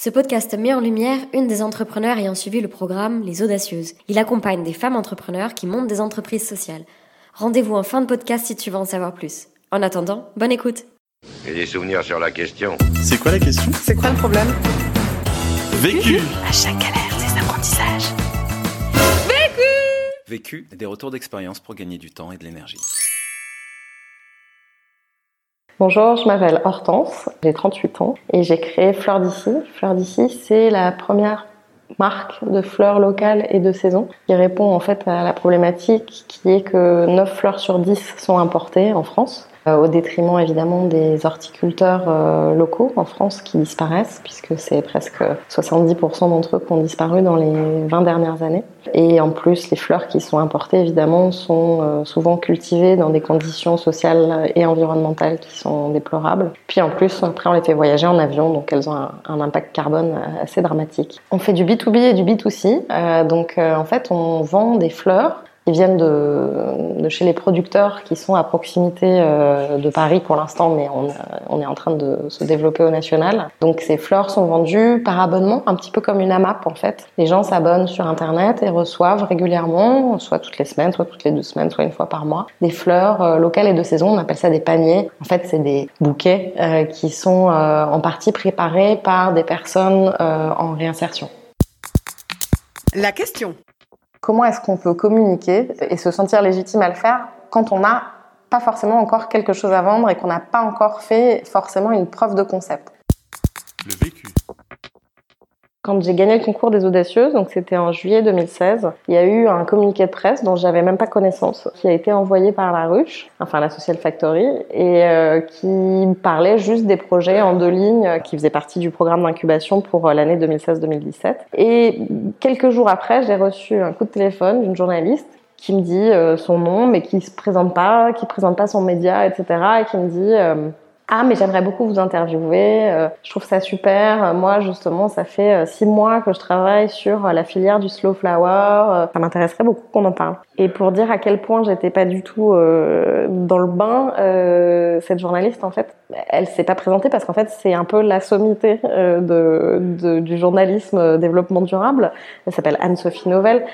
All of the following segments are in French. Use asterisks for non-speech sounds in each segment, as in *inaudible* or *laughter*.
Ce podcast met en lumière une des entrepreneurs ayant suivi le programme Les Audacieuses. Il accompagne des femmes entrepreneurs qui montent des entreprises sociales. Rendez-vous en fin de podcast si tu veux en savoir plus. En attendant, bonne écoute. J'ai des souvenirs sur la question. C'est quoi la question? C'est quoi le problème? Vécu À chaque galère, des apprentissages. Vécu, des retours d'expérience pour gagner du temps et de l'énergie. Bonjour, je m'appelle Hortense, j'ai 38 ans et j'ai créé Fleurs d'ici. Fleurs d'ici, c'est la première marque de fleurs locales et de saison qui répond en fait à la problématique qui est que 9 fleurs sur 10 sont importées en France au détriment évidemment des horticulteurs euh, locaux en France qui disparaissent, puisque c'est presque 70% d'entre eux qui ont disparu dans les 20 dernières années. Et en plus, les fleurs qui sont importées, évidemment, sont euh, souvent cultivées dans des conditions sociales et environnementales qui sont déplorables. Puis en plus, après, on les fait voyager en avion, donc elles ont un impact carbone assez dramatique. On fait du B2B et du B2C, donc en fait, on vend des fleurs ils viennent de, chez les producteurs qui sont à proximité euh, de Paris pour l'instant, mais on, on, est en train de se développer au national. Donc ces fleurs sont vendues par abonnement, un petit peu comme une AMAP en fait. Les gens s'abonnent sur Internet et reçoivent régulièrement, soit toutes les semaines, soit toutes les deux semaines, soit une fois par mois, des fleurs euh, locales et de saison. On appelle ça des paniers. En fait, c'est des bouquets euh, qui sont euh, en partie préparés par des personnes euh, en réinsertion. La question. Comment est-ce qu'on peut communiquer et se sentir légitime à le faire quand on n'a pas forcément encore quelque chose à vendre et qu'on n'a pas encore fait forcément une preuve de concept? Le vécu. Quand j'ai gagné le concours des audacieuses, donc c'était en juillet 2016, il y a eu un communiqué de presse dont j'avais même pas connaissance, qui a été envoyé par la ruche, enfin la Social Factory, et euh, qui parlait juste des projets en deux lignes qui faisaient partie du programme d'incubation pour l'année 2016-2017. Et quelques jours après, j'ai reçu un coup de téléphone d'une journaliste qui me dit euh, son nom, mais qui se présente pas, qui présente pas son média, etc., et qui me dit euh, ah, mais j'aimerais beaucoup vous interviewer. Euh, je trouve ça super. Moi, justement, ça fait euh, six mois que je travaille sur euh, la filière du slow flower. Ça m'intéresserait beaucoup qu'on en parle. Et pour dire à quel point j'étais pas du tout dans le bain, cette journaliste, en fait, elle s'est pas présentée parce qu'en fait, c'est un peu la sommité de, du journalisme développement durable. Elle s'appelle Anne-Sophie Novelle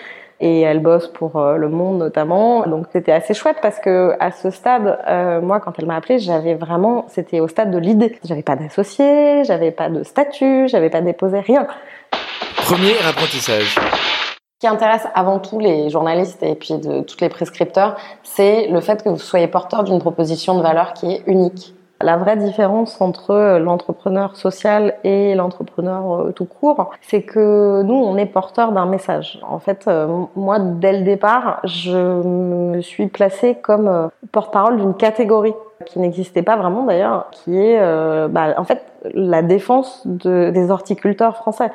et elle bosse pour euh, Le Monde notamment. Donc c'était assez chouette parce que à ce stade, euh, moi quand elle m'a appelée, j'avais vraiment, c'était au stade de l'idée. J'avais pas d'associé, j'avais pas de statut, j'avais pas déposé rien. Premier apprentissage. Ce qui intéresse avant tout les journalistes et puis de tous les prescripteurs, c'est le fait que vous soyez porteur d'une proposition de valeur qui est unique. La vraie différence entre l'entrepreneur social et l'entrepreneur tout court, c'est que nous, on est porteur d'un message. En fait, moi, dès le départ, je me suis placée comme porte-parole d'une catégorie qui n'existait pas vraiment d'ailleurs, qui est euh, bah, en fait la défense de, des horticulteurs français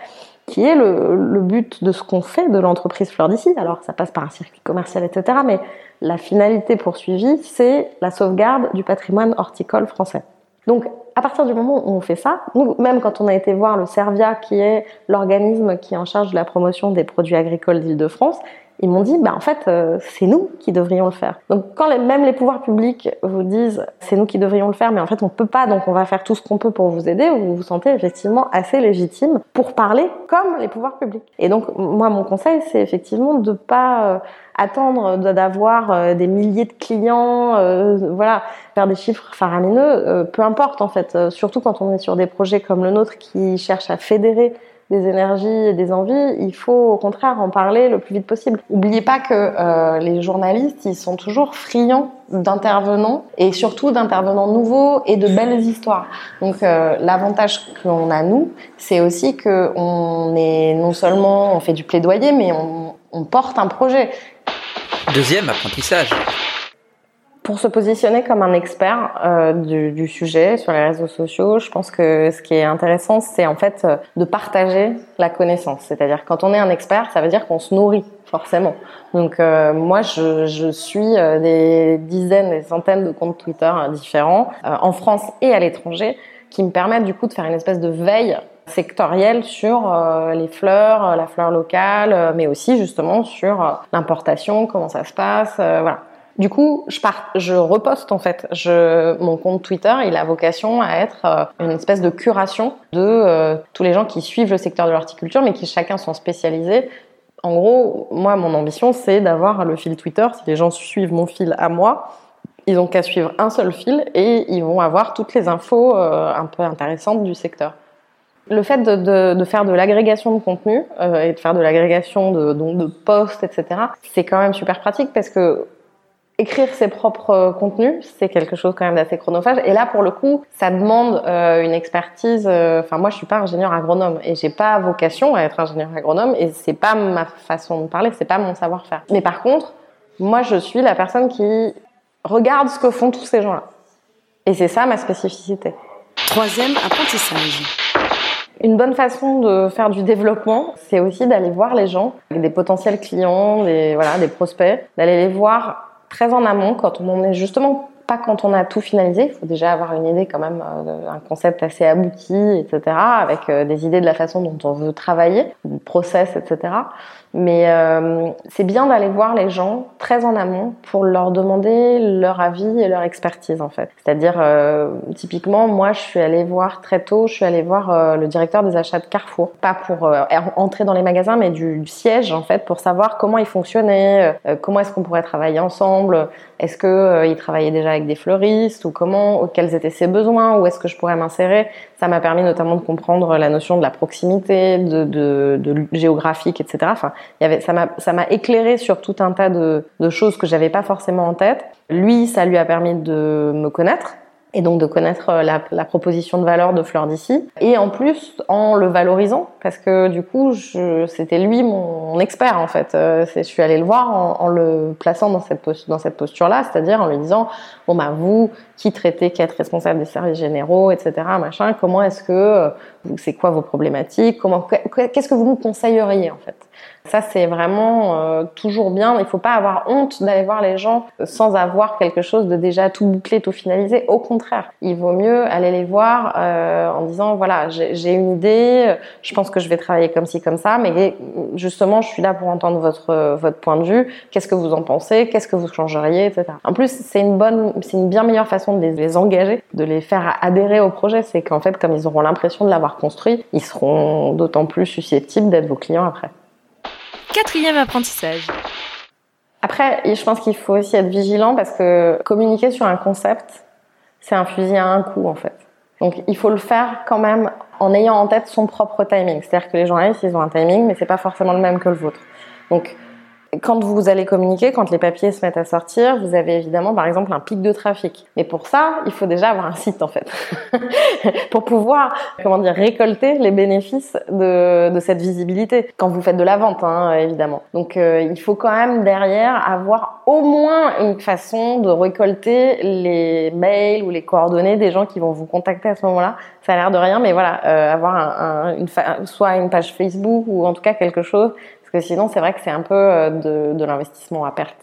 qui est le, le but de ce qu'on fait de l'entreprise Fleur d'ici. Alors ça passe par un circuit commercial, etc. Mais la finalité poursuivie, c'est la sauvegarde du patrimoine horticole français. Donc, à partir du moment où on fait ça, nous, même quand on a été voir le Servia, qui est l'organisme qui est en charge de la promotion des produits agricoles d'Île-de-France, ils m'ont dit, bah en fait, euh, c'est nous qui devrions le faire. Donc quand même les pouvoirs publics vous disent, c'est nous qui devrions le faire, mais en fait on peut pas, donc on va faire tout ce qu'on peut pour vous aider, vous vous sentez effectivement assez légitime pour parler comme les pouvoirs publics. Et donc moi mon conseil, c'est effectivement de pas euh, attendre d'avoir euh, des milliers de clients, euh, voilà, faire des chiffres faramineux, euh, peu importe en fait. surtout quand on est sur des projets comme le nôtre qui cherchent à fédérer des énergies et des envies, il faut au contraire en parler le plus vite possible. N'oubliez pas que euh, les journalistes, ils sont toujours friands d'intervenants et surtout d'intervenants nouveaux et de belles histoires. Donc euh, l'avantage qu'on a nous, c'est aussi que on est non seulement on fait du plaidoyer, mais on, on porte un projet. Deuxième apprentissage. Pour se positionner comme un expert euh, du, sujet sur les réseaux sociaux, je pense que ce qui est intéressant, c'est en fait euh, de partager la connaissance. C'est-à-dire quand on est un expert, ça veut dire qu'on se nourrit forcément. Donc euh, moi, je, suis des dizaines, des centaines de comptes Twitter différents en France et à l'étranger qui me permettent du coup de faire une espèce de veille sectorielle sur les fleurs, la fleur locale, mais aussi justement sur l'importation, comment ça se passe, voilà Du coup, je, je reposte en fait. Mon compte Twitter, il a vocation à être euh, une espèce de curation de euh, tous les gens qui suivent le secteur de l'horticulture, mais qui chacun sont spécialisés. En gros, moi, mon ambition, c'est d'avoir le fil Twitter. Si les gens suivent mon fil à moi, ils ont qu'à suivre un seul fil et ils vont avoir toutes les infos euh, un peu intéressantes du secteur. Le fait de, faire de l'agrégation de contenu et de faire de l'agrégation de, de posts, etc., c'est quand même super pratique parce que écrire ses propres contenus, c'est quelque chose quand même d'assez chronophage. Et là, pour le coup, ça demande euh, une expertise. euh, Enfin, moi, je suis pas ingénieur agronome et j'ai pas vocation à être ingénieur agronome et c'est pas ma façon de parler, c'est pas mon savoir-faire. Mais par contre, moi, je suis la personne qui regarde ce que font tous ces gens-là. Et c'est ça ma spécificité. Troisième apprentissage. Une bonne façon de faire du développement, c'est aussi d'aller voir les gens, des potentiels clients, des, voilà, des prospects, d'aller les voir très en amont quand on est justement pas quand on a tout finalisé. Il faut déjà avoir une idée quand même, euh, un concept assez abouti, etc., avec euh, des idées de la façon dont on veut travailler, du process, etc. Mais euh, c'est bien d'aller voir les gens très en amont pour leur demander leur avis et leur expertise en fait. C'est-à-dire euh, typiquement moi je suis allée voir très tôt, je suis allée voir euh, le directeur des achats de Carrefour, pas pour euh, entrer dans les magasins mais du, siège en fait pour savoir comment il fonctionnait, comment est-ce qu'on pourrait travailler ensemble, est-ce que euh, il travaillait déjà avec des fleuristes ou comment, quels étaient ses besoins, où est-ce que je pourrais m'insérer? Ça m'a permis notamment de comprendre la notion de la proximité, de, de, de géographique, etc. Enfin, il y avait, ça m'a, ça m'a éclairé sur tout un tas de, de choses que j'avais pas forcément en tête. Lui, ça lui a permis de me connaître et donc de connaître la, la proposition de valeur de Fleur d'ici. Et en plus en le valorisant parce que du coup c'était lui mon expert en fait. Euh, je suis allée le voir en, en le plaçant dans cette dans cette posture là c'est-à-dire en lui disant bon bah vous qui traitez qui êtes responsable des services généraux etc machin comment est-ce que c'est quoi vos problématiques comment qu'est-ce que vous nous conseilleriez en fait? Ça, c'est vraiment euh, toujours bien. Il ne faut pas avoir honte d'aller voir les gens sans avoir quelque chose de déjà tout bouclé, tout finalisé. Au contraire, il vaut mieux aller les voir euh, en disant voilà, j'ai une idée, je pense que je vais travailler comme ci, comme ça, mais justement, je suis là pour entendre votre votre point de vue. Qu'est-ce que vous en pensez? Qu'est-ce que vous changeriez, etc. En plus, c'est une bonne, c'est une bien meilleure façon de les, les engager, de les faire adhérer au projet. C'est qu'en fait, comme ils auront l'impression de l'avoir construit, ils seront d'autant plus susceptibles d'être vos clients après. Quatrième apprentissage. Après, je pense qu'il faut aussi être vigilant parce que communiquer sur un concept, c'est un fusil à un coup en fait. Donc il faut le faire quand même en ayant en tête son propre timing. C'est-à-dire que les journalistes, ils ont un timing, mais c'est pas forcément le même que le vôtre. Donc quand vous allez communiquer, quand les papiers se mettent à sortir, vous avez évidemment par exemple un pic de trafic. Mais pour ça, il faut déjà avoir un site en fait, *laughs* pour pouvoir comment dire récolter les bénéfices de, de cette visibilité. Quand vous faites de la vente, hein, évidemment. Donc euh, il faut quand même derrière avoir au moins une façon de récolter les mails ou les coordonnées des gens qui vont vous contacter à ce moment-là. Ça a l'air de rien, mais voilà, euh, avoir un, un, une soit une page Facebook ou en tout cas quelque chose parce que sinon, c'est vrai que c'est un peu euh, de, de l'investissement à perte.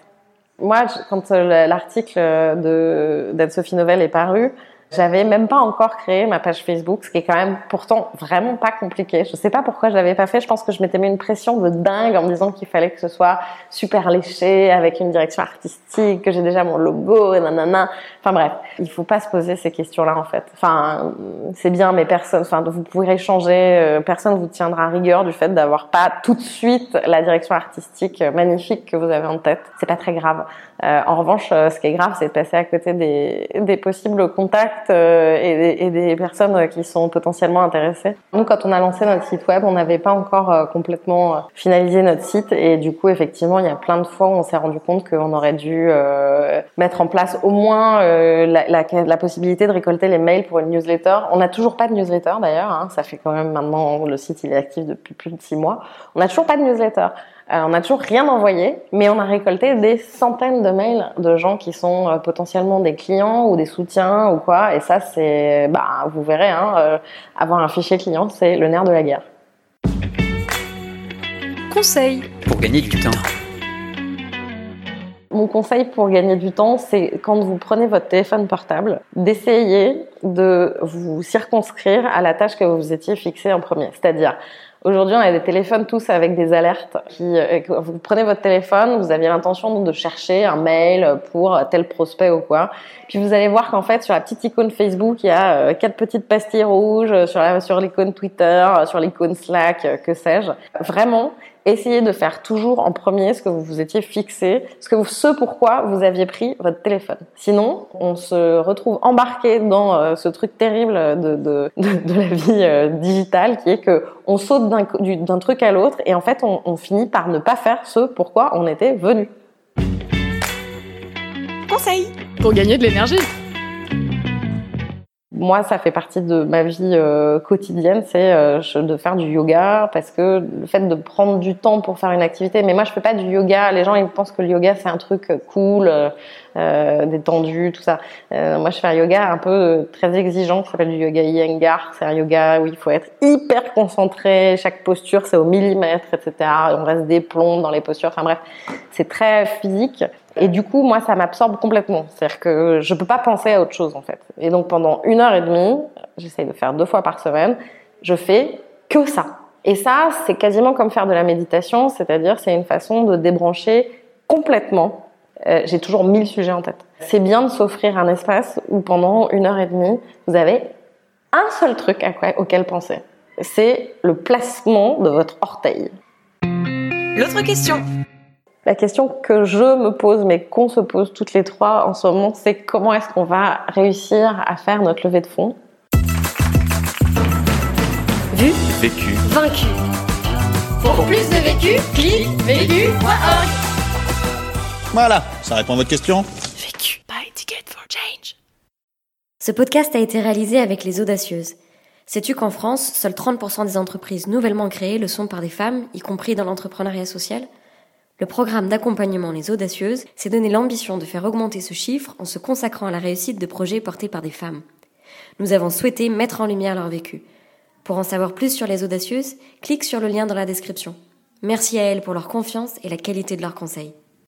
Moi, quand euh, l'article de d'Anne-Sophie Novelle est paru, j'avais même pas encore créé ma page Facebook, ce qui est quand même pourtant vraiment pas compliqué. Je sais pas pourquoi je l'avais pas fait. Je pense que je m'étais mis une pression de dingue en me disant qu'il fallait que ce soit super léché, avec une direction artistique, que j'ai déjà mon logo, et nanana. Enfin bref, il faut pas se poser ces questions-là en fait. Enfin, c'est bien, mais personne, enfin, vous pourrez échanger, personne vous tiendra rigueur du fait d'avoir pas tout de suite la direction artistique magnifique que vous avez en tête. C'est pas très grave. Euh, en revanche, ce qui est grave, c'est de passer à côté des, des possibles contacts euh, et, des, personnes qui sont potentiellement intéressées. Nous, quand on a lancé notre site web, on n'avait pas encore euh, complètement finalisé notre site et du coup, effectivement, il y a plein de fois où on s'est rendu compte qu'on aurait dû euh, mettre en place au moins la, possibilité de récolter les mails pour une newsletter. On n'a toujours pas de newsletter d'ailleurs. Hein, ça fait quand même maintenant le site il est actif depuis plus de six mois. On n'a toujours pas de newsletter. Euh, on n'a toujours rien envoyé, mais on a récolté des centaines de mails de gens qui sont euh, potentiellement des clients ou des soutiens ou quoi. Et ça, c'est, bah, vous verrez, hein, euh, avoir un fichier client, c'est le nerf de la guerre. Conseil pour gagner du temps. Mon conseil pour gagner du temps, c'est quand vous prenez votre téléphone portable, d'essayer de vous circonscrire à la tâche que vous étiez fixée en premier. C'est-à-dire, Aujourd'hui, on a des téléphones tous avec des alertes. Qui, euh, vous prenez votre téléphone, vous aviez l'intention de chercher un mail pour tel prospect ou quoi. Puis vous allez voir qu'en fait, sur la petite icône Facebook, il y a euh, quatre petites pastilles rouges, la, sur l'icône Twitter, sur l'icône Slack, que sais-je. Vraiment, essayez de faire toujours en premier ce que vous vous étiez fixé, ce, que pourquoi vous aviez pris votre téléphone. Sinon, on se retrouve embarqué dans euh, ce truc terrible de, la vie euh, digitale qui est que on saute d'un truc à l'autre et en fait on finit par ne pas faire ce pourquoi on était venu. Conseil pour gagner de l'énergie moi, ça fait partie de ma vie euh, quotidienne, c'est euh, de faire du yoga parce que le fait de prendre du temps pour faire une activité. Mais moi, je fais pas du yoga. Les gens, ils pensent que le yoga c'est un truc cool, euh, détendu, tout ça. moi, je fais un yoga un peu très exigeant qui s'appelle du yoga Iyengar. C'est un yoga où il faut être hyper concentré. Chaque posture, c'est au millimètre, etc. On reste des plombs dans les postures. Enfin bref, c'est très physique. Et du coup, moi, ça m'absorbe complètement. C'est-à-dire que je peux pas penser à autre chose, en fait. Et donc, pendant une heure et demie, j'essaye de faire deux fois par semaine, je fais que ça. Et ça, c'est quasiment comme faire de la méditation, c'est-à-dire c'est une façon de débrancher complètement. Euh, J'ai toujours mille sujets en tête. C'est bien de s'offrir un espace où pendant une heure et demie, vous avez un seul truc auquel penser. C'est le placement de votre orteil. L'autre question. La question que je me pose, mais qu'on se pose toutes les trois en ce moment, c'est comment est-ce qu'on va réussir à faire notre levée de fonds? Vu, Vécu. vaincu. Pour plus de vécu, clique vécu.org. Voilà, ça répond à votre question Vécu. Buy ticket for change. Ce podcast a été réalisé avec les audacieuses. Sais-tu qu'en France, seuls 30% des entreprises nouvellement créées le sont par des femmes, y compris dans l'entrepreneuriat social? Le programme d'accompagnement Les Audacieuses s'est donné l'ambition de faire augmenter ce chiffre en se consacrant à la réussite de projets portés par des femmes. Nous avons souhaité mettre en lumière leur vécu. Pour en savoir plus sur Les Audacieuses, clique sur le lien dans la description. Merci à elles pour leur confiance et la qualité de leurs conseils.